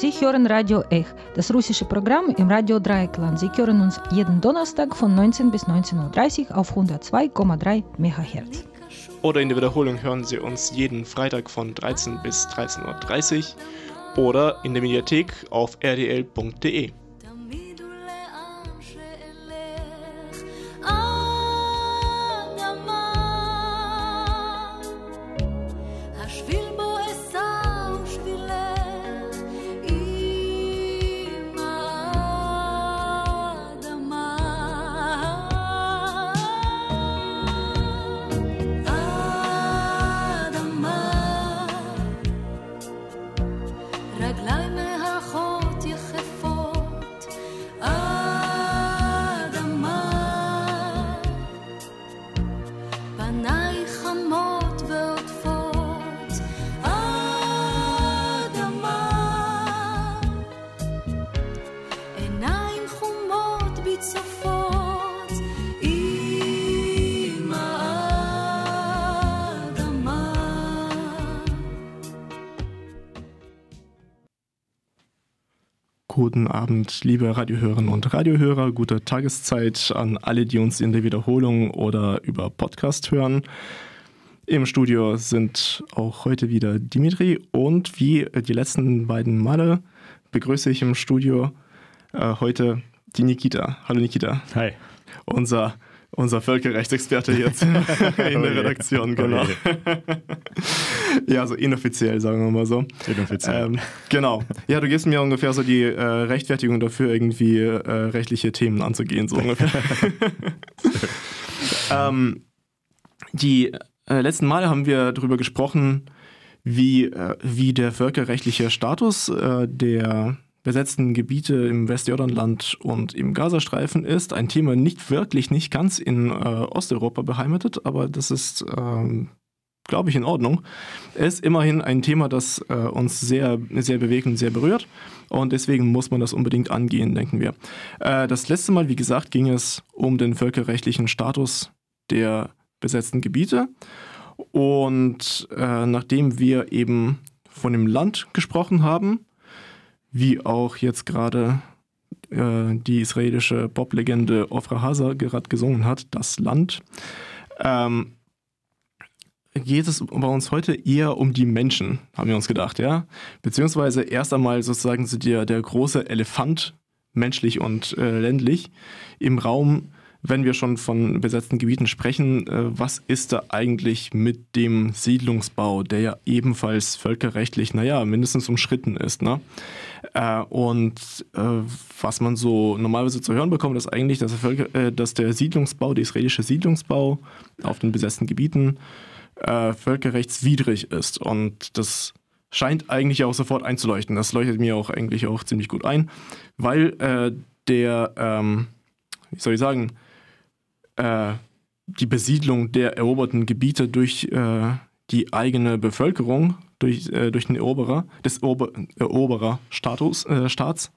Sie hören Radio Ech, das russische Programm im Radio Dreieckland. Sie hören uns jeden Donnerstag von 19 bis 19.30 Uhr auf 102,3 MHz. Oder in der Wiederholung hören Sie uns jeden Freitag von 13 bis 13.30 Uhr oder in der Mediathek auf rdl.de. Guten Abend, liebe Radiohörerinnen und Radiohörer. Gute Tageszeit an alle, die uns in der Wiederholung oder über Podcast hören. Im Studio sind auch heute wieder Dimitri und wie die letzten beiden Male begrüße ich im Studio äh, heute die Nikita. Hallo Nikita. Hi. Unser unser Völkerrechtsexperte jetzt in der Redaktion, genau. ja, so inoffiziell, sagen wir mal so. Inoffiziell. Ähm, genau. Ja, du gibst mir ungefähr so die äh, Rechtfertigung dafür, irgendwie äh, rechtliche Themen anzugehen, so ungefähr. ähm, die äh, letzten Male haben wir darüber gesprochen, wie, äh, wie der völkerrechtliche Status äh, der besetzten Gebiete im Westjordanland und im Gazastreifen ist. Ein Thema nicht wirklich, nicht ganz in äh, Osteuropa beheimatet, aber das ist, ähm, glaube ich, in Ordnung. Es ist immerhin ein Thema, das äh, uns sehr, sehr bewegt und sehr berührt. Und deswegen muss man das unbedingt angehen, denken wir. Äh, das letzte Mal, wie gesagt, ging es um den völkerrechtlichen Status der besetzten Gebiete. Und äh, nachdem wir eben von dem Land gesprochen haben, wie auch jetzt gerade äh, die israelische Poplegende Ofra Haza gerade gesungen hat, das Land, ähm, geht es bei uns heute eher um die Menschen, haben wir uns gedacht, ja? Beziehungsweise erst einmal sozusagen so der, der große Elefant, menschlich und äh, ländlich, im Raum wenn wir schon von besetzten Gebieten sprechen, äh, was ist da eigentlich mit dem Siedlungsbau, der ja ebenfalls völkerrechtlich, naja, mindestens umschritten ist. Ne? Äh, und äh, was man so normalerweise zu hören bekommt, ist eigentlich, dass der, Völker, dass der Siedlungsbau, der israelische Siedlungsbau auf den besetzten Gebieten völkerrechtswidrig ist. Und das scheint eigentlich auch sofort einzuleuchten. Das leuchtet mir auch eigentlich auch ziemlich gut ein, weil der, ähm, wie soll ich sagen, äh, die Besiedlung der eroberten Gebiete durch äh, die eigene Bevölkerung, durch, äh, durch den Eroberer, des Ober Erobererstatus, äh, Staats,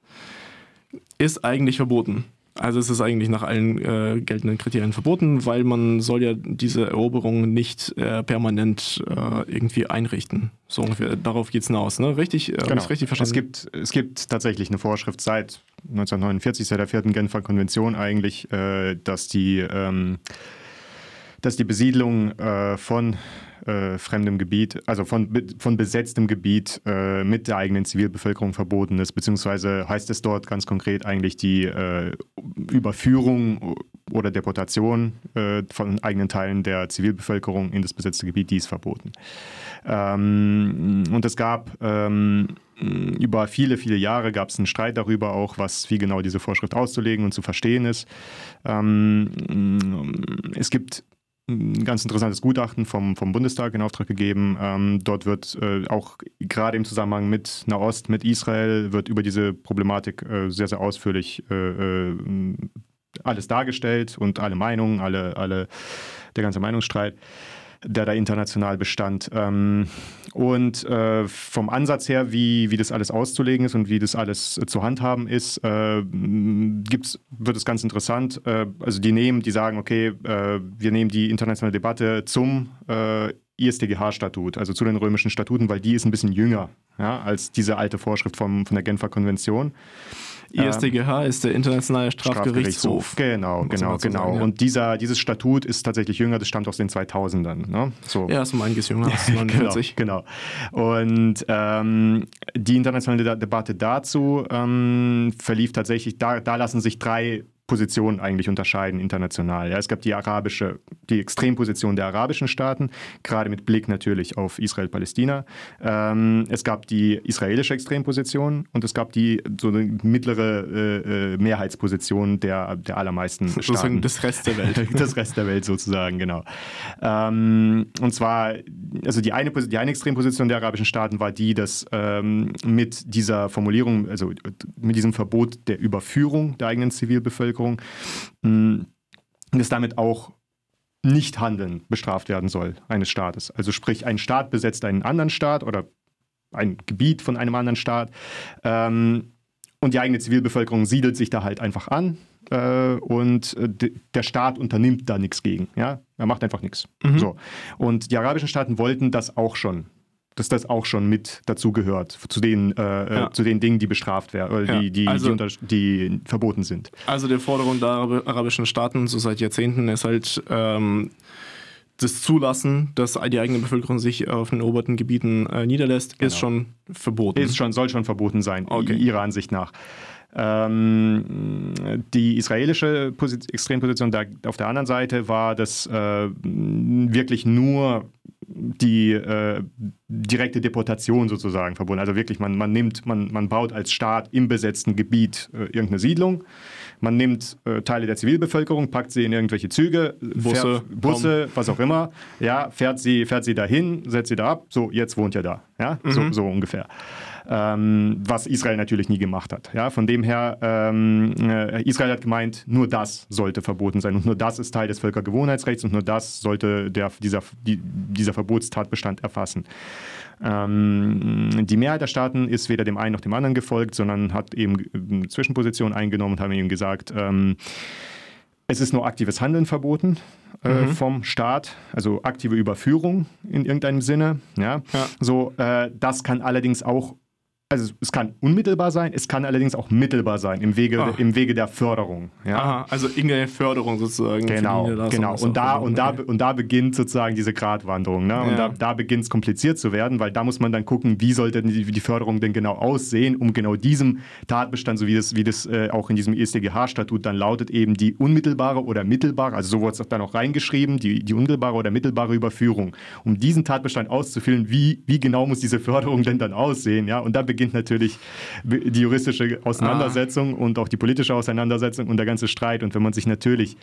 ist eigentlich verboten. Also es ist eigentlich nach allen äh, geltenden Kriterien verboten, weil man soll ja diese Eroberung nicht äh, permanent äh, irgendwie einrichten. So ungefähr. Darauf geht es hinaus, ne? Richtig, äh, genau. richtig verstanden? Es gibt, es gibt tatsächlich eine Vorschrift seit 1949, seit der vierten Genfer Konvention eigentlich, äh, dass die ähm, dass die Besiedlung äh, von äh, fremdem Gebiet, also von, von besetztem Gebiet äh, mit der eigenen Zivilbevölkerung verboten ist, beziehungsweise heißt es dort ganz konkret eigentlich die äh, Überführung oder Deportation äh, von eigenen Teilen der Zivilbevölkerung in das besetzte Gebiet, die ist verboten. Ähm, und es gab ähm, über viele, viele Jahre gab es einen Streit darüber auch, was wie genau diese Vorschrift auszulegen und zu verstehen ist. Ähm, es gibt ein ganz interessantes Gutachten vom, vom Bundestag in Auftrag gegeben. Ähm, dort wird äh, auch gerade im Zusammenhang mit Nahost, mit Israel, wird über diese Problematik äh, sehr, sehr ausführlich äh, äh alles dargestellt und alle Meinungen, alle, alle, der ganze Meinungsstreit der da international bestand. Ähm, und äh, vom Ansatz her, wie, wie das alles auszulegen ist und wie das alles äh, zu handhaben ist, äh, gibt's, wird es ganz interessant. Äh, also die nehmen, die sagen, okay, äh, wir nehmen die internationale Debatte zum ISDGH-Statut, also zu den römischen Statuten, weil die ist ein bisschen jünger ja, als diese alte Vorschrift vom, von der Genfer Konvention. ISDGH ist der Internationale Strafgerichtshof. Strafgerichtshof. Genau, genau, genau. Sagen, ja. Und dieser, dieses Statut ist tatsächlich jünger, das stammt aus den 2000ern. Ne? So. Ja, ist um einiges jünger als 49. genau, genau. Und ähm, die internationale Debatte dazu ähm, verlief tatsächlich, da, da lassen sich drei Positionen eigentlich unterscheiden international. Ja, es gab die arabische, die Extremposition der arabischen Staaten, gerade mit Blick natürlich auf Israel-Palästina. Ähm, es gab die israelische Extremposition und es gab die so eine mittlere äh, äh Mehrheitsposition der, der allermeisten Staaten. Das Rest der Welt. das Rest der Welt sozusagen, genau. Ähm, und zwar, also die eine, die eine Extremposition der arabischen Staaten war die, dass ähm, mit dieser Formulierung, also mit diesem Verbot der Überführung der eigenen Zivilbevölkerung Bevölkerung, dass damit auch Nichthandeln bestraft werden soll eines Staates. Also sprich, ein Staat besetzt einen anderen Staat oder ein Gebiet von einem anderen Staat ähm, und die eigene Zivilbevölkerung siedelt sich da halt einfach an äh, und äh, der Staat unternimmt da nichts gegen. Ja? Er macht einfach nichts. Mhm. So. Und die arabischen Staaten wollten das auch schon dass das auch schon mit dazu gehört, zu den, äh, äh, ja. zu den Dingen, die bestraft werden, ja. die, die, also, die, die, verboten sind. Also die Forderung der arabischen Staaten so seit Jahrzehnten ist halt ähm, das Zulassen, dass die eigene Bevölkerung sich auf den eroberten Gebieten äh, niederlässt, genau. ist schon verboten. Ist schon, soll schon verboten sein, okay. ihrer Ansicht nach. Ähm, die israelische Posit Extremposition da, auf der anderen Seite war, dass äh, wirklich nur die äh, direkte Deportation sozusagen verbunden. Also wirklich, man, man nimmt, man, man baut als Staat im besetzten Gebiet äh, irgendeine Siedlung. Man nimmt äh, Teile der Zivilbevölkerung, packt sie in irgendwelche Züge, Busse, fährt, Busse was auch immer, ja, fährt sie, fährt sie dahin, setzt sie da ab, so, jetzt wohnt ihr da. Ja, mhm. so, so ungefähr ähm, was Israel natürlich nie gemacht hat. Ja, von dem her, ähm, äh, Israel hat gemeint, nur das sollte verboten sein und nur das ist Teil des Völkergewohnheitsrechts und nur das sollte der, dieser, die, dieser Verbotstatbestand erfassen. Ähm, die Mehrheit der Staaten ist weder dem einen noch dem anderen gefolgt, sondern hat eben eine Zwischenposition eingenommen und haben eben gesagt, ähm, es ist nur aktives Handeln verboten äh, mhm. vom Staat, also aktive Überführung in irgendeinem Sinne. Ja? ja. So, äh, das kann allerdings auch also es kann unmittelbar sein, es kann allerdings auch mittelbar sein im Wege, ah. im Wege der Förderung. Ja? Aha, also irgendeine Förderung sozusagen. Genau, genau. Und da, und, da, und da beginnt sozusagen diese Gratwanderung. Ne? Und ja. da, da beginnt es kompliziert zu werden, weil da muss man dann gucken, wie sollte die, die Förderung denn genau aussehen, um genau diesem Tatbestand, so wie das, wie das äh, auch in diesem ISDGH-Statut dann lautet, eben die unmittelbare oder mittelbare, also so wurde es dann auch reingeschrieben, die, die unmittelbare oder mittelbare Überführung. Um diesen Tatbestand auszufüllen, wie, wie genau muss diese Förderung denn dann aussehen? Ja? Und da beginnt beginnt natürlich die juristische Auseinandersetzung ah. und auch die politische Auseinandersetzung und der ganze Streit. Und wenn man sich natürlich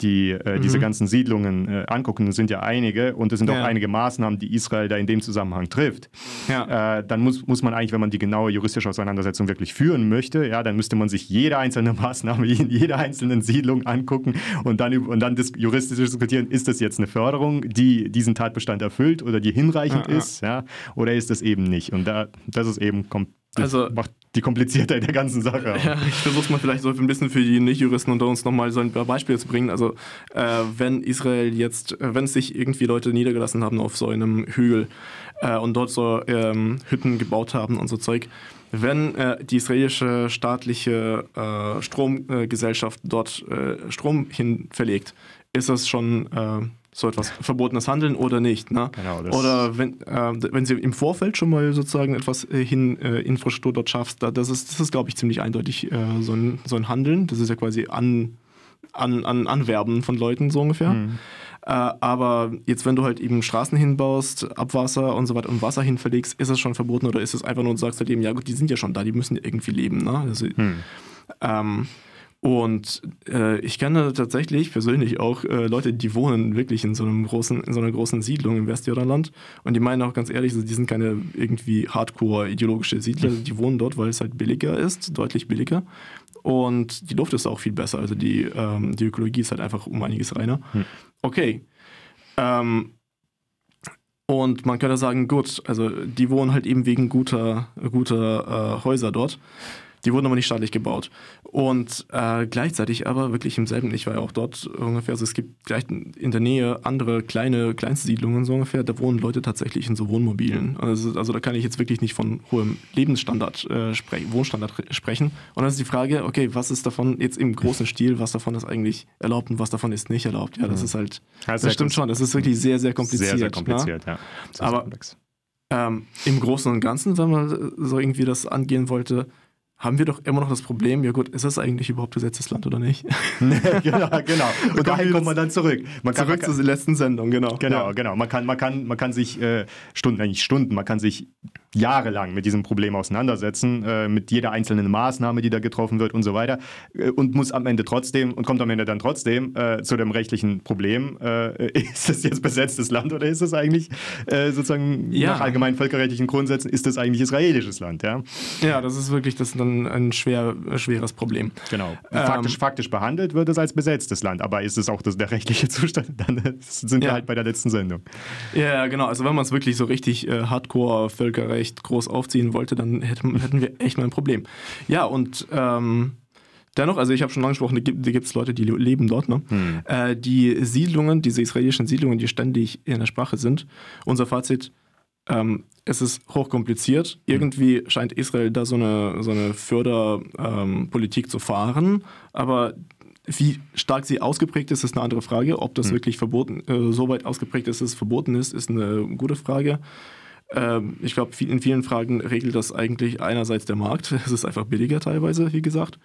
die, äh, mhm. diese ganzen Siedlungen äh, angucken, das sind ja einige und es sind ja. auch einige Maßnahmen, die Israel da in dem Zusammenhang trifft, ja. äh, dann muss, muss man eigentlich, wenn man die genaue juristische Auseinandersetzung wirklich führen möchte, ja, dann müsste man sich jede einzelne Maßnahme in jeder einzelnen Siedlung angucken und dann, und dann das juristisch diskutieren, ist das jetzt eine Förderung, die diesen Tatbestand erfüllt oder die hinreichend ja, ist, ja, oder ist das eben nicht? Und da, das ist eben kommt das also, macht die Kompliziertheit der ganzen Sache. Ja, ich versuche mal vielleicht so ein bisschen für die Nicht-Juristen unter uns nochmal so ein Beispiel zu bringen. Also, äh, wenn Israel jetzt, äh, wenn sich irgendwie Leute niedergelassen haben auf so einem Hügel äh, und dort so ähm, Hütten gebaut haben und so Zeug, wenn äh, die israelische staatliche äh, Stromgesellschaft dort äh, Strom hin verlegt, ist das schon so etwas verbotenes Handeln oder nicht. Ne? Genau, oder wenn, äh, wenn sie im Vorfeld schon mal sozusagen etwas äh, hin äh, Infrastruktur dort schaffst, da, das ist, das ist glaube ich, ziemlich eindeutig äh, so, ein, so ein Handeln. Das ist ja quasi an, an, an Anwerben von Leuten so ungefähr. Mhm. Äh, aber jetzt, wenn du halt eben Straßen hinbaust, Abwasser und so weiter und Wasser hin verlegst, ist das schon verboten oder ist es einfach nur, du sagst halt eben, ja gut, die sind ja schon da, die müssen irgendwie leben. Ne? Also, mhm. ähm, und äh, ich kenne tatsächlich persönlich auch äh, Leute, die wohnen wirklich in so einem großen, in so einer großen Siedlung im Westjordanland. Und die meinen auch ganz ehrlich, die sind keine irgendwie hardcore ideologische Siedler, die wohnen dort, weil es halt billiger ist, deutlich billiger. Und die Luft ist auch viel besser. Also die, ähm, die Ökologie ist halt einfach um einiges reiner. Hm. Okay. Ähm, und man könnte sagen, gut, also die wohnen halt eben wegen guter, guter äh, Häuser dort Die wurden aber nicht staatlich gebaut. Und äh, gleichzeitig aber wirklich im selben, ich war ja auch dort ungefähr, also es gibt gleich in der Nähe andere kleine, kleinste Siedlungen so ungefähr, da wohnen Leute tatsächlich in so Wohnmobilen. Also, also da kann ich jetzt wirklich nicht von hohem Lebensstandard, äh, spre Wohnstandard sprechen. Und dann ist die Frage, okay, was ist davon jetzt im großen Stil, was davon ist eigentlich erlaubt und was davon ist nicht erlaubt? Ja, das mhm. ist halt, das, das stimmt schon, das ist wirklich sehr, sehr kompliziert. Sehr, sehr ne? kompliziert, ja. ja. Sehr, aber ähm, im Großen und Ganzen, wenn man so irgendwie das angehen wollte, haben wir doch immer noch das Problem, ja gut, ist das eigentlich überhaupt besetztes Land oder nicht? genau, genau. Und dahin kommt man dann zurück. Man kann, zurück man kann, zur letzten Sendung, genau. Genau, ja. genau. Man kann, man kann, man kann sich äh, Stunden, nicht Stunden, man kann sich jahrelang mit diesem Problem auseinandersetzen, äh, mit jeder einzelnen Maßnahme, die da getroffen wird und so weiter äh, und muss am Ende trotzdem und kommt am Ende dann trotzdem äh, zu dem rechtlichen Problem, äh, ist es jetzt besetztes Land oder ist es eigentlich äh, sozusagen ja. nach allgemeinen völkerrechtlichen Grundsätzen, ist es eigentlich israelisches Land? Ja, ja das ist wirklich das ein, ein schwer, schweres Problem. Genau. Ähm, faktisch, faktisch behandelt wird es als besetztes Land, aber ist es auch das, der rechtliche Zustand? Dann sind wir halt bei der letzten Sendung. Ja, genau. Also wenn man es wirklich so richtig äh, hardcore Völkerrecht echt groß aufziehen wollte, dann hätten, hätten wir echt mal ein Problem. Ja, und ähm, dennoch, also ich habe schon angesprochen, da gibt es Leute, die leben dort. Ne? Hm. Äh, die Siedlungen, diese israelischen Siedlungen, die ständig in der Sprache sind, unser Fazit, ähm, es ist hochkompliziert. Irgendwie scheint Israel da so eine, so eine Förderpolitik ähm, zu fahren, aber wie stark sie ausgeprägt ist, ist eine andere Frage. Ob das hm. wirklich verboten, äh, so weit ausgeprägt ist, dass es verboten ist, ist eine gute Frage. Ähm, ich glaube, in vielen Fragen regelt das eigentlich einerseits der Markt. Es ist einfach billiger teilweise, wie gesagt.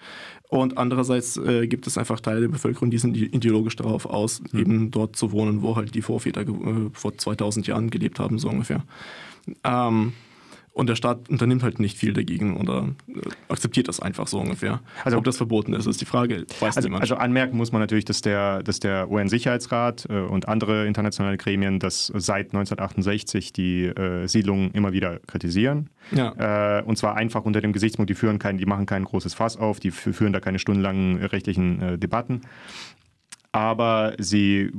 Und andererseits äh, gibt es einfach Teile der Bevölkerung, die sind ideologisch darauf aus, mhm. eben dort zu wohnen, wo halt die Vorväter äh, vor 2000 Jahren gelebt haben, so ungefähr. Ähm, und der Staat unternimmt halt nicht viel dagegen oder äh, akzeptiert das einfach so ungefähr. Also, Ob das verboten ist, ist die Frage. Weiß also, also anmerken muss man natürlich, dass der, dass der UN-Sicherheitsrat äh, und andere internationale Gremien das seit 1968 die äh, Siedlungen immer wieder kritisieren. Ja. Äh, und zwar einfach unter dem Gesichtspunkt, die führen kein, die machen kein großes Fass auf, die führen da keine stundenlangen rechtlichen äh, Debatten aber sie,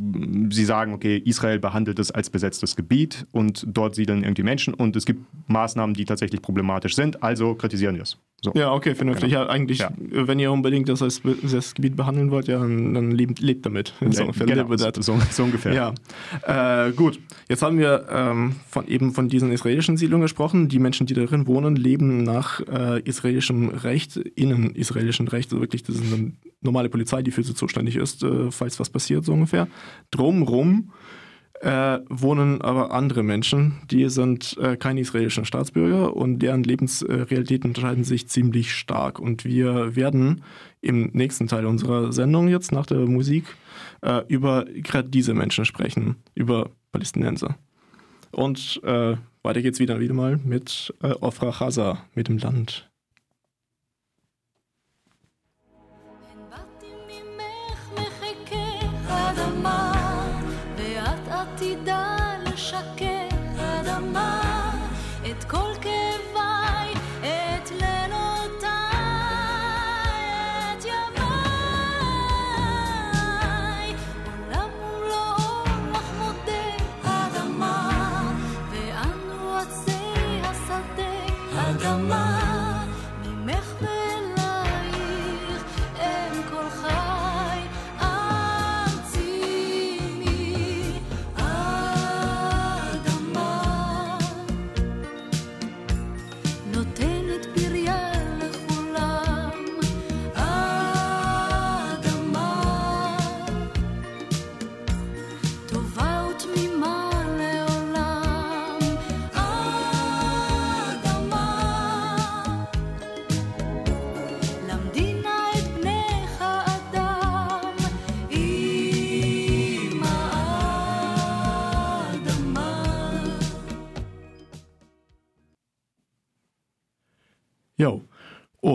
sie sagen, okay, Israel behandelt es als besetztes Gebiet und dort siedeln irgendwie Menschen und es gibt Maßnahmen, die tatsächlich problematisch sind, also kritisieren wir es. So. Ja, okay, vernünftig. Genau. Ja, eigentlich, ja. wenn ihr unbedingt das als das Gebiet behandeln wollt, ja, dann, lebt, lebt damit. So, genau, so, so, ungefähr. Ja. Äh, gut, jetzt haben wir ähm, von, eben von diesen israelischen Siedlungen gesprochen. Die Menschen, die darin wohnen, leben nach äh, israelischem Recht, innen israelischem Recht. Also wirklich, das ist eine normale Polizei, die für sie zuständig ist, äh, falls was passiert, so ungefähr. Drumrum äh, wohnen aber andere Menschen, die sind äh, keine israelischen Staatsbürger und deren Lebensrealitäten unterscheiden sich ziemlich stark. Und wir werden im nächsten Teil unserer Sendung jetzt nach der Musik äh, über gerade diese Menschen sprechen, über Palästinenser. Und äh, weiter geht's wieder, wieder mal mit äh, Ofra Chaza, mit dem Land. para qué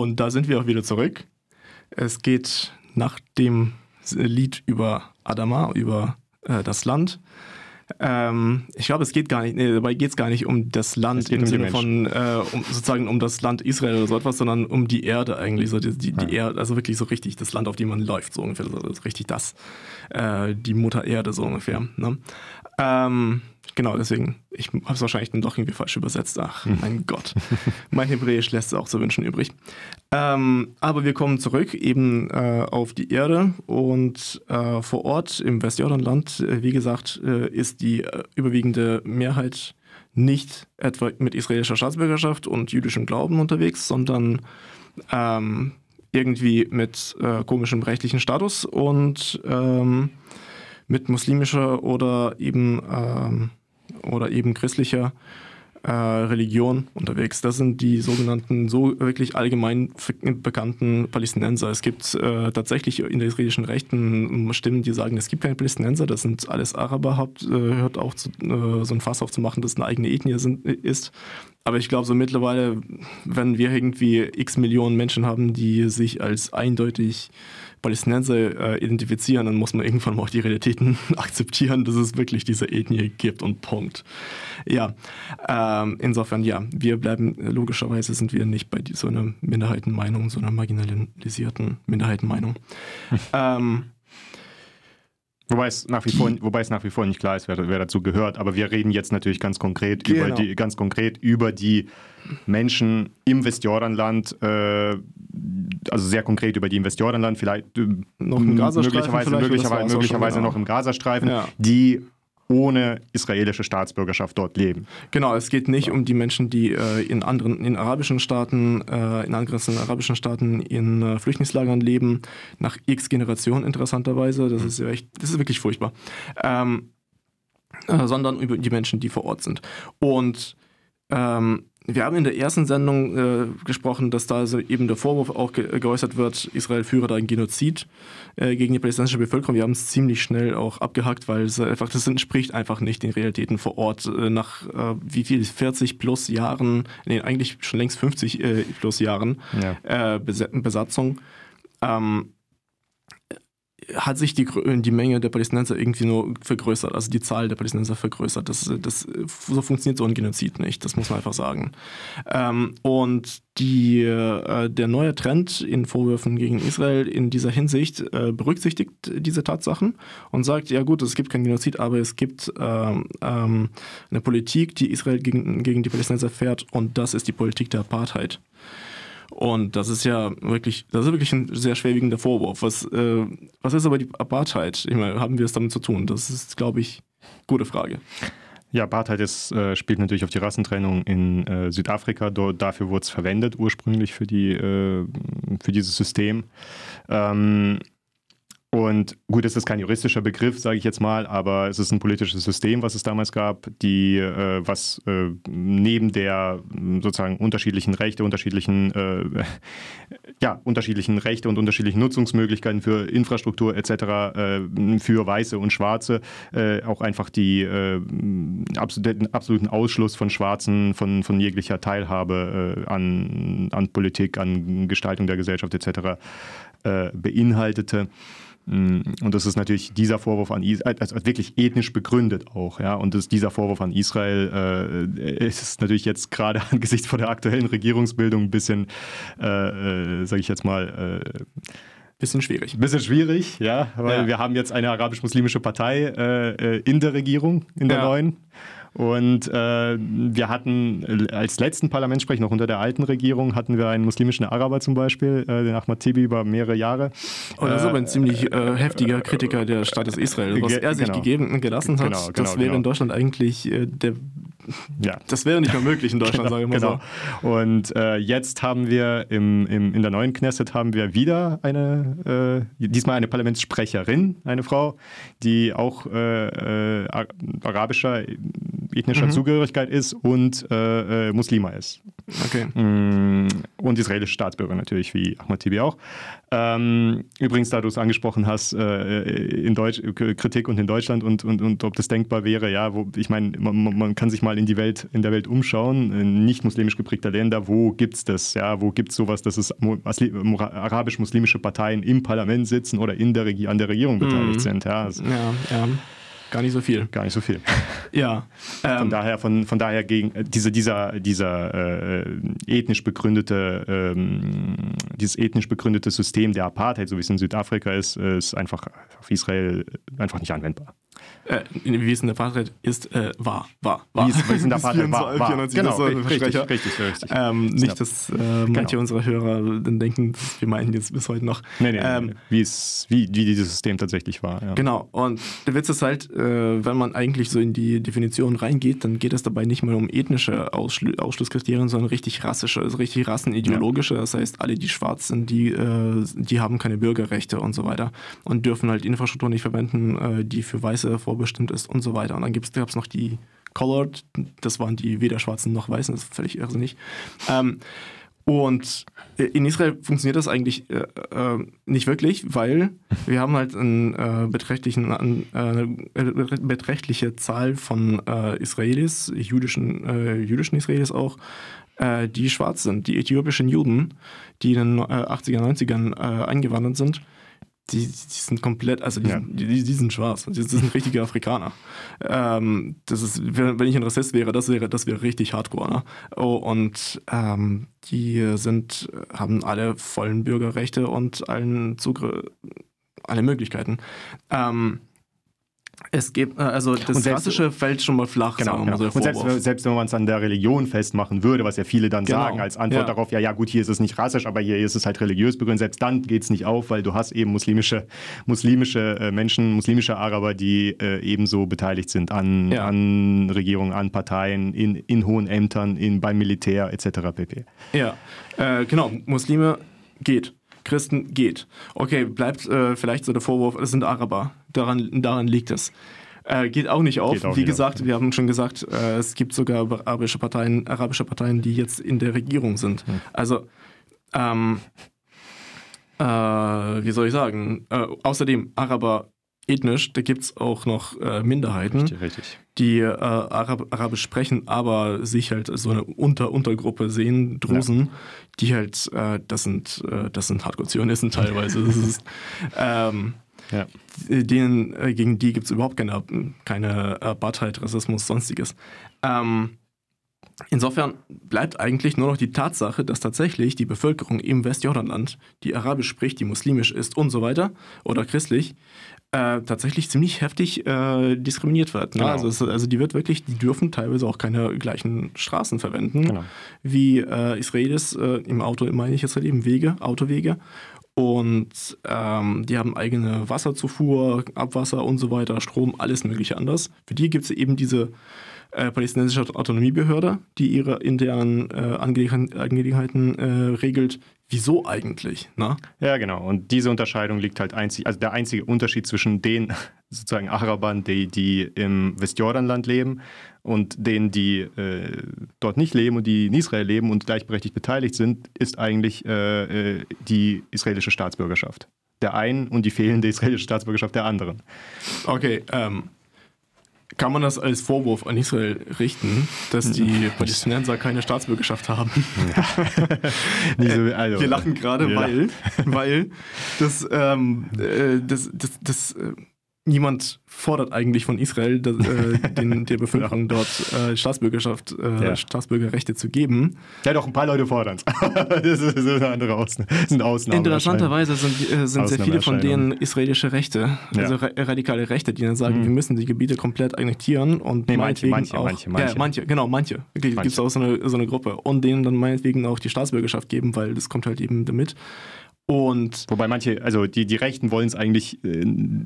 und da sind wir auch wieder zurück. Es geht nach dem Lied über Adama, über äh, das Land. Ähm, ich glaube, es geht gar nicht, nee, dabei geht es gar nicht um das Land im um Sinne von äh, um, sozusagen um das Land Israel oder so etwas, sondern um die Erde eigentlich, so die, die, die ja. Erde, also wirklich so richtig das Land, auf dem man läuft, so ungefähr, so, richtig das, äh, die Mutter Erde so ungefähr. Ne? Ähm, Genau, deswegen, ich habe es wahrscheinlich dann doch irgendwie falsch übersetzt. Ach, hm. mein Gott. Mein Hebräisch lässt es auch zu wünschen übrig. Ähm, aber wir kommen zurück eben äh, auf die Erde und äh, vor Ort im Westjordanland, äh, wie gesagt, äh, ist die äh, überwiegende Mehrheit nicht etwa mit israelischer Staatsbürgerschaft und jüdischem Glauben unterwegs, sondern ähm, irgendwie mit äh, komischem rechtlichen Status und ähm, mit muslimischer oder eben, ähm, oder eben christlicher äh, Religion unterwegs. Das sind die sogenannten, so wirklich allgemein bekannten Palästinenser. Es gibt äh, tatsächlich in der israelischen Rechten Stimmen, die sagen, es gibt keine Palästinenser, das sind alles Araber. Haupt, äh, hört auch zu, äh, so ein Fass aufzumachen, dass eine eigene Ethnie sind, ist. Aber ich glaube, so mittlerweile, wenn wir irgendwie x Millionen Menschen haben, die sich als eindeutig Palästinenser äh, identifizieren, dann muss man irgendwann mal auch die Realitäten akzeptieren, dass es wirklich diese Ethnie gibt und Punkt. Ja, ähm, insofern ja, wir bleiben, logischerweise sind wir nicht bei so einer Minderheitenmeinung, so einer marginalisierten Minderheitenmeinung. ähm, Wobei es, nach wie vor, wobei es nach wie vor nicht klar ist, wer, wer dazu gehört. Aber wir reden jetzt natürlich ganz konkret, genau. über, die, ganz konkret über die Menschen im Westjordanland, äh, also sehr konkret über die im Westjordanland, vielleicht äh, noch im Gazastreifen, möglicherweise, möglicherweise, möglicherweise noch im Gazastreifen, ja. die ohne israelische Staatsbürgerschaft dort leben. Genau, es geht nicht um die Menschen, die äh, in anderen, in arabischen Staaten, äh, in angrenzenden arabischen Staaten in äh, Flüchtlingslagern leben, nach x Generationen interessanterweise. Das ist ja echt, das ist wirklich furchtbar. Ähm, äh, sondern über die Menschen, die vor Ort sind. Und ähm, wir haben in der ersten Sendung äh, gesprochen, dass da also eben der Vorwurf auch ge geäußert wird, Israel führe da einen Genozid äh, gegen die palästinensische Bevölkerung. Wir haben es ziemlich schnell auch abgehackt, weil es einfach, das entspricht einfach nicht den Realitäten vor Ort. Äh, nach äh, wie viel, 40 plus Jahren, nee, eigentlich schon längst 50 äh, plus Jahren ja. Äh, Besatzung. Ähm, hat sich die, die Menge der Palästinenser irgendwie nur vergrößert, also die Zahl der Palästinenser vergrößert. Das, das, so funktioniert so ein Genozid nicht, das muss man einfach sagen. Ähm, und die, äh, der neue Trend in Vorwürfen gegen Israel in dieser Hinsicht äh, berücksichtigt diese Tatsachen und sagt, ja gut, es gibt kein Genozid, aber es gibt ähm, ähm, eine Politik, die Israel gegen, gegen die Palästinenser fährt und das ist die Politik der Apartheid. Und das ist ja wirklich, das ist wirklich ein sehr schwerwiegender Vorwurf. Was, äh, was ist aber die Apartheid? Ich meine, haben wir es damit zu tun? Das ist, glaube ich, gute Frage. Ja, Apartheid ist, äh, spielt natürlich auf die Rassentrennung in äh, Südafrika. Dort, dafür wurde es verwendet ursprünglich für, die, äh, für dieses System. Ähm, und gut, es ist kein juristischer Begriff, sage ich jetzt mal, aber es ist ein politisches System, was es damals gab, die, äh, was äh, neben der sozusagen unterschiedlichen Rechte, unterschiedlichen, äh, ja, unterschiedlichen Rechte und unterschiedlichen Nutzungsmöglichkeiten für Infrastruktur etc. Äh, für Weiße und Schwarze äh, auch einfach die äh, absoluten, absoluten Ausschluss von Schwarzen von, von jeglicher Teilhabe an, an Politik, an Gestaltung der Gesellschaft etc. beinhaltete. Mm, und das ist natürlich dieser Vorwurf an Israel, also wirklich ethnisch begründet auch, ja. Und das, dieser Vorwurf an Israel äh, ist natürlich jetzt gerade angesichts von der aktuellen Regierungsbildung ein bisschen, äh, äh, sage ich jetzt mal, äh, Bisschen schwierig. Bisschen schwierig, ja, weil ja. wir haben jetzt eine arabisch-muslimische Partei äh, äh, in der Regierung, in der ja. neuen. Und äh, wir hatten äh, als letzten Parlamentssprecher, noch unter der alten Regierung, hatten wir einen muslimischen Araber zum Beispiel, äh, den Ahmad Tibi über mehrere Jahre. Oh, das ist aber ein ziemlich äh, heftiger Kritiker der Staates Israel. Was er sich genau. gegeben gelassen hat, genau, genau, das wäre in genau. Deutschland eigentlich äh, der ja. Das wäre nicht mehr möglich in Deutschland, genau, sage ich mal genau. so. Und äh, jetzt haben wir im, im, in der neuen Knesset haben wir wieder eine, äh, diesmal eine Parlamentssprecherin, eine Frau, die auch äh, äh arabischer ethnischer mhm. Zugehörigkeit ist und äh, äh, Muslima ist. Okay. Mm, und israelische Staatsbürger natürlich, wie Ahmad Tibi auch. Ähm, übrigens, da du es angesprochen hast, äh, in Deutsch, Kritik und in Deutschland und, und, und ob das denkbar wäre, ja, wo, ich meine, man, man, kann sich mal in die Welt, in der Welt umschauen, in nicht muslimisch geprägter Länder, wo gibt es das? Ja, wo gibt es sowas, dass es arabisch-muslimische Parteien im Parlament sitzen oder in der an der Regierung beteiligt mhm. sind? Ja, also, ja, ja. Gar nicht so viel. Gar nicht so viel. Ja. Ähm, von daher, von, von daher gegen äh, diese, dieser, dieser äh, ethnisch begründete, ähm, dieses ethnisch begründete System der Apartheid, so wie es in Südafrika ist, ist einfach auf Israel einfach nicht anwendbar. Äh, wie es in der Apartheid ist, äh, war, war, war. Wie es, wie in der Apartheid war, war. 94, Genau, richtig, Versprecher. richtig, richtig. Ähm, nicht, dass äh, manche Genau. unserer Hörer dann denken, wir meinen jetzt bis heute noch. Nee, nee, ähm, nee, wie, es, wie, wie dieses System tatsächlich war. Ja. Genau, und der Witz ist halt, äh, wenn man eigentlich so in die Definition reingeht, dann geht es dabei nicht mehr um ethnische Ausschlu Ausschlusskriterien, sondern richtig rassische, also richtig rassenideologische. Das heißt, alle, die schwarz sind, die, äh, die haben keine Bürgerrechte und so weiter und dürfen halt Infrastruktur nicht verwenden, äh, die für Weiße vorbestimmt ist und so weiter. Und dann gab es noch die Colored, das waren die weder Schwarzen noch Weißen, das ist völlig irrsinnig. Ähm, und äh, in Israel funktioniert das eigentlich äh, äh, nicht wirklich, weil wir haben halt eine äh, beträchtlichen, an- äh, beträchtliche Zahl von äh, Israelis, jüdischen, jüdischen Israelis auch, die schwarz sind. Die äthiopischen Juden, die in den äh, 80er, 90ern äh, eingewandert sind, die, die sind komplett, also die, Ja. die, die, sind schwarz. Das sind richtige Afrikaner. Ähm, das ist, wenn wenn ich ein Rassist wäre, das wäre, das wäre richtig hardcore. Ne? Oh, und ähm, die sind, haben alle vollen Bürgerrechte und allen Zugriff, alle Möglichkeiten. Ähm, es gibt, äh, also das selbst- Rassische fällt schon mal flach, Genau, sagen wir genau. mal so, Und selbst, selbst wenn man es an der Religion festmachen würde, was ja viele dann Genau. sagen als Antwort Ja. darauf, ja, ja gut, hier ist es nicht rassisch, aber hier ist es halt religiös begründet, selbst dann geht es nicht auf, weil du hast eben muslimische, muslimische äh, Menschen, muslimische Araber, die äh, ebenso beteiligt sind an, Ja. an Regierungen, an Parteien, in, in hohen Ämtern, in, beim Militär etc. pp. Ja, äh, genau. Muslime geht. Christen geht. Okay, bleibt äh, vielleicht so der Vorwurf, es sind Araber. Daran, daran liegt es. Äh, geht auch nicht auf. Auch Wie nicht gesagt, wir haben schon gesagt, äh, es gibt sogar arabische Parteien, arabische Parteien, die jetzt in der Regierung sind. Hm. Also, ähm, äh, wie soll ich sagen? Äh, außerdem, Araber ethnisch, da gibt es auch noch äh, Minderheiten Richtig, richtig. Die äh, Arab Arabisch sprechen, aber sich halt als so eine Unter Untergruppe sehen, Drusen, die halt, äh, das sind, äh, das sind Hardcore-Zionisten teilweise. Das ist, ähm, Ja. denen, äh, gegen die gibt es überhaupt keine, keine Apartheid, Rassismus, sonstiges. Ähm, insofern bleibt eigentlich nur noch die Tatsache, dass tatsächlich die Bevölkerung im Westjordanland, die arabisch spricht, die muslimisch ist und so weiter oder christlich, äh, tatsächlich ziemlich heftig äh, diskriminiert wird. Ne? Genau. Also, es, also die wird wirklich, die dürfen teilweise auch keine gleichen Straßen verwenden, Genau. wie äh, Israelis äh, im Auto, meine ich jetzt halt eben Wege, Autowege. Und ähm, die haben eigene Wasserzufuhr, Abwasser und so weiter, Strom, alles mögliche anders. Für die gibt es eben diese äh, palästinensische Autonomiebehörde, die ihre internen äh, Angelegenheiten, äh, regelt. Wieso eigentlich? Ne? Ja, genau. Und diese Unterscheidung liegt halt einzig, also der einzige Unterschied zwischen den sozusagen Arabern, die, die im Westjordanland leben und denen, die äh, dort nicht leben und die in Israel leben und gleichberechtigt beteiligt sind, ist eigentlich äh, äh, die israelische Staatsbürgerschaft. Der einen und die fehlende israelische Staatsbürgerschaft der anderen. Okay, ähm, kann man das als Vorwurf an Israel richten, dass die Palästinenser keine Staatsbürgerschaft haben? Nicht so, also, Wir lachen gerade, weil, weil das, ähm, äh, das, das, das äh, niemand fordert eigentlich von Israel, das, äh, den, der Bevölkerung dort äh, Staatsbürgerschaft, äh, Ja. Staatsbürgerrechte zu geben. Ja, doch, ein paar Leute fordern es. das, ist- eine andere Ausnahme. Das sind Ausnahmen. Interessanterweise sind, äh, sind sehr viele von denen israelische Rechte, also ra radikale Rechte, die dann sagen, wir müssen die Gebiete komplett annektieren und Nee, manche, manche, auch, manche, Ja, manche. manche, genau, manche. Gibt es Manche. auch so eine, so eine Gruppe und denen dann meinetwegen auch die Staatsbürgerschaft geben, weil das kommt halt eben damit. Und Wobei manche, also die, die Rechten wollen es eigentlich äh,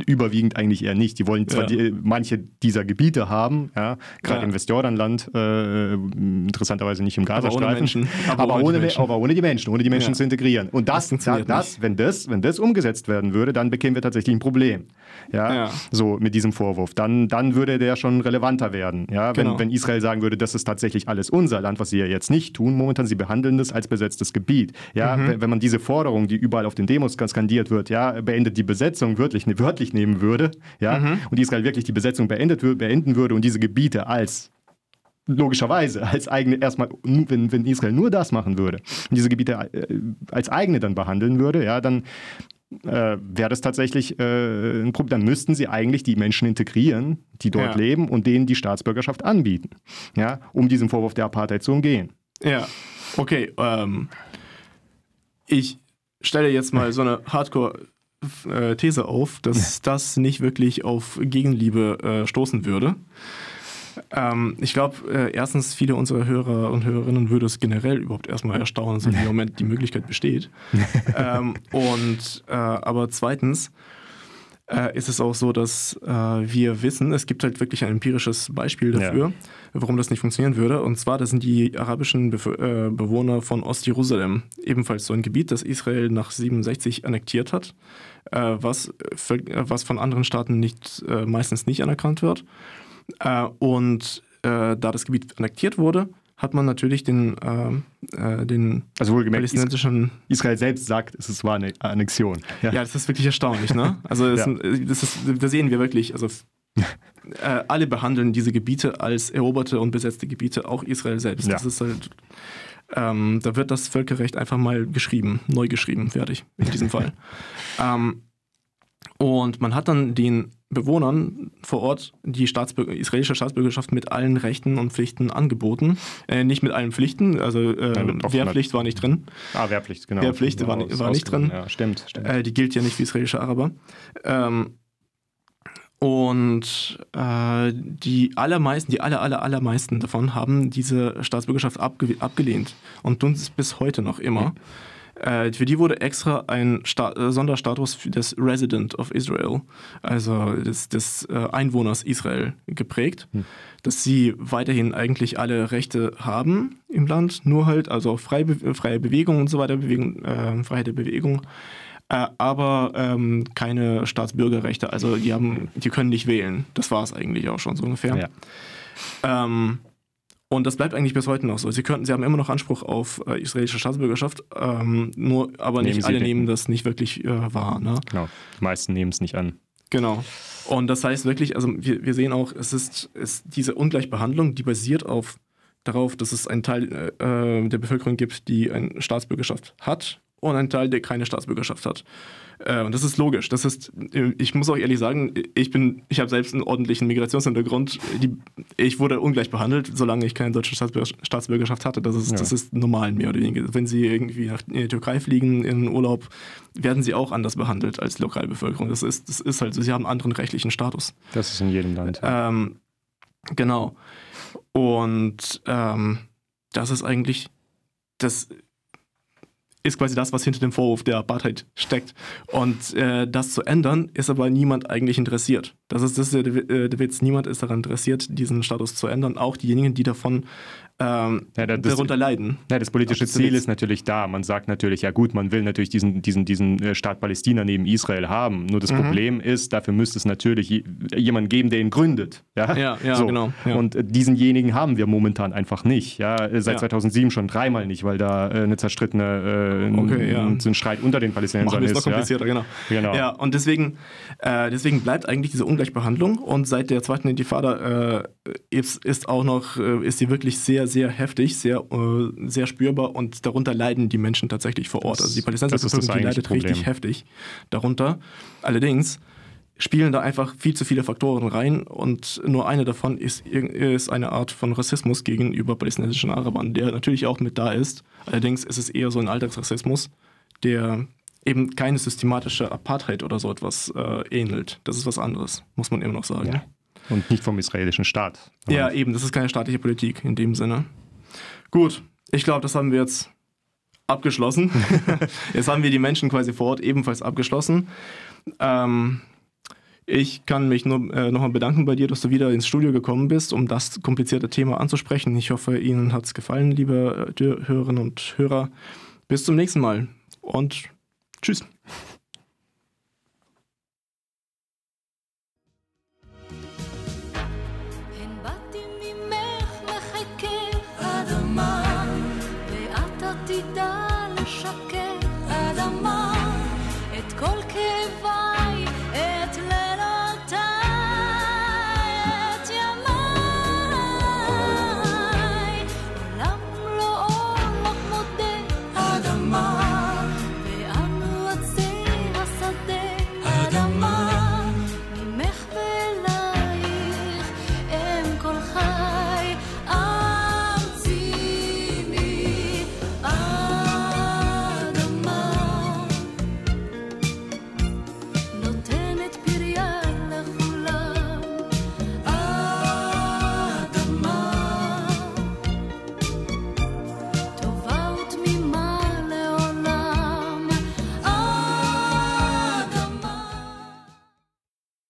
überwiegend eigentlich eher nicht. Die wollen zwar Ja. die, manche dieser Gebiete haben, ja, gerade Ja. im Westjordanland, äh, interessanterweise nicht im Aber ohne Gazastreifen, Menschen. aber, Aber ohne Menschen. aber ohne die Menschen, ohne die Menschen Ja. zu integrieren. Und Das das, das, das, wenn das, wenn das umgesetzt werden würde, dann bekämen wir tatsächlich ein Problem. Ja, Ja. so mit diesem Vorwurf. Dann, dann würde der schon relevanter werden. Ja, wenn, Genau. wenn Israel sagen würde, das ist tatsächlich alles unser Land, was sie ja jetzt nicht tun. Momentan, sie behandeln das als besetztes Gebiet. Ja, Mhm. wenn, man diese Forderung, die überall auf den Demos skandiert wird, ja, beendet die Besetzung wörtlich, wörtlich nehmen würde, ja, Mhm. und Israel wirklich die Besetzung beendet, beenden würde und diese Gebiete als logischerweise als eigene erstmal, wenn, wenn Israel nur das machen würde und diese Gebiete äh, als eigene dann behandeln würde, ja, dann äh, wäre das tatsächlich äh, ein Problem. Dann müssten sie eigentlich die Menschen integrieren, die dort Ja. leben und denen die Staatsbürgerschaft anbieten, ja, um diesen Vorwurf der Apartheid zu umgehen. Ja, okay. Ähm, ich stelle jetzt mal so eine Hardcore äh, auf, dass das nicht wirklich auf Gegenliebe äh, stoßen würde. Ähm, ich glaube, äh, erstens, viele unserer Hörer und Hörerinnen würde es generell überhaupt erstmal erstaunen, dass im Moment die Möglichkeit besteht. ähm, und äh, aber zweitens äh, ist es auch so, dass äh, wir wissen, es gibt halt wirklich ein empirisches Beispiel dafür, ja. warum das nicht funktionieren würde. Und zwar, das sind die arabischen Bef äh, Bewohner von Ostjerusalem, ebenfalls so ein Gebiet, das Israel nach 67 annektiert hat, äh, was, was von anderen Staaten nicht, meistens nicht anerkannt wird. Äh, und äh, da das Gebiet annektiert wurde, hat man natürlich den, äh, den also wohlgemerkt, palästinensischen... Israel selbst sagt, es war eine Annexion. Ja, ja das ist wirklich erstaunlich. Ne? Also das, ja. das ist, da sehen wir wirklich, also äh, alle behandeln diese Gebiete als eroberte und besetzte Gebiete, auch Israel selbst. Ja. Das ist halt, ähm, da wird das Völkerrecht einfach mal geschrieben, neu geschrieben, fertig, in diesem Fall. Ähm, und man hat dann den Bewohnern vor Ort die Staatsbürger, israelische Staatsbürgerschaft mit allen Rechten und Pflichten angeboten. Äh, nicht mit allen Pflichten, also äh, ja, Wehrpflicht war nicht drin. Ah, Wehrpflicht, genau. Wehrpflicht war, war, war nicht drin. Ja, stimmt. stimmt. Äh, die gilt ja nicht für israelische Araber. Ähm, und äh, die allermeisten, die aller, aller, allermeisten davon haben diese Staatsbürgerschaft abge abgelehnt und tun es bis heute noch immer. Mhm. Äh, für die wurde extra ein Sta äh, Sonderstatus des Resident of Israel, also des, des äh, Einwohners Israel, geprägt, hm. dass sie weiterhin eigentlich alle Rechte haben im Land, nur halt, also freie, Be freie Bewegung und so weiter, Bewegung, äh, Freiheit der Bewegung, äh, aber ähm, keine Staatsbürgerrechte, also die, haben, die können nicht wählen. Das war es eigentlich auch schon so ungefähr. Ja. Ähm, und das bleibt eigentlich bis heute noch so. Sie könnten, sie haben immer noch Anspruch auf äh, israelische Staatsbürgerschaft, ähm, nur aber nehmen nicht alle nehmen das nicht wirklich äh, wahr. Ne? Genau, die meisten nehmen es nicht an. Genau. Und das heißt wirklich, also wir, wir sehen auch, es ist, ist diese Ungleichbehandlung, die basiert auf darauf, dass es einen Teil äh, äh der Bevölkerung gibt, die eine Staatsbürgerschaft hat und einen Teil, der keine Staatsbürgerschaft hat. Äh, und das ist logisch. Das ist, ich muss auch ehrlich sagen, ich bin, ich habe selbst einen ordentlichen Migrationshintergrund. Die, ich wurde ungleich behandelt, solange ich keine deutsche Staatsbürgerschaft hatte. Das ist, ja. das ist normal, mehr oder weniger. Wenn Sie irgendwie nach die Türkei fliegen in Urlaub, werden Sie auch anders behandelt als die Lokalbevölkerung. Das ist, das ist halt so. Sie haben einen anderen rechtlichen Status. Das ist in jedem Land. Ähm, genau. Und ähm, das ist eigentlich das ist quasi das, was hinter dem Vorwurf der Apartheid steckt. Und äh, das zu ändern, ist aber niemand eigentlich interessiert. Das ist, das ist der, äh, der Witz. Niemand ist daran interessiert, diesen Status zu ändern. Auch diejenigen, die davon ähm, ja, das, darunter leiden. Ja, das politische das Ziel ist natürlich da. Man sagt natürlich, ja gut, man will natürlich diesen, diesen, diesen äh, Staat Palästina neben Israel haben. Nur das mhm. Problem ist, dafür müsste es natürlich jemanden geben, der ihn gründet. Ja, ja, ja so. genau. Ja. Und äh, diesenjenigen haben wir momentan einfach nicht. Ja, äh, seit 2007 schon dreimal nicht, weil da eine zerstrittene äh, okay, ein, ein Streit unter den Palästinensern ist. Noch komplizierter, genau. genau. Ja, und deswegen, äh, deswegen bleibt eigentlich diese Ungleichbehandlung. Und seit der zweiten Intifada äh, ist, ist auch noch, ist sie wirklich sehr sehr heftig, sehr, äh, sehr spürbar und darunter leiden die Menschen tatsächlich vor Ort. Das, also die palästinensische Bevölkerung, leidet Problem. richtig heftig darunter. Allerdings spielen da einfach viel zu viele Faktoren rein und nur eine davon ist, ist eine Art von Rassismus gegenüber palästinensischen Arabern, der natürlich auch mit da ist. Allerdings ist es eher so ein Alltagsrassismus, der eben keine systematische Apartheid oder so etwas äh, ähnelt. Das ist was anderes, muss man immer noch sagen. Ja. Und nicht vom israelischen Staat. Ja, eben, das ist keine staatliche Politik in dem Sinne. Gut, ich glaube, das haben wir jetzt abgeschlossen. jetzt haben wir die Menschen quasi vor Ort ebenfalls abgeschlossen. Ähm, ich kann mich nur äh, nochmal bedanken bei dir, dass du wieder ins Studio gekommen bist, um das komplizierte Thema anzusprechen. Ich hoffe, Ihnen hat es gefallen, liebe Hörerinnen und Hörer. Bis zum nächsten Mal und tschüss.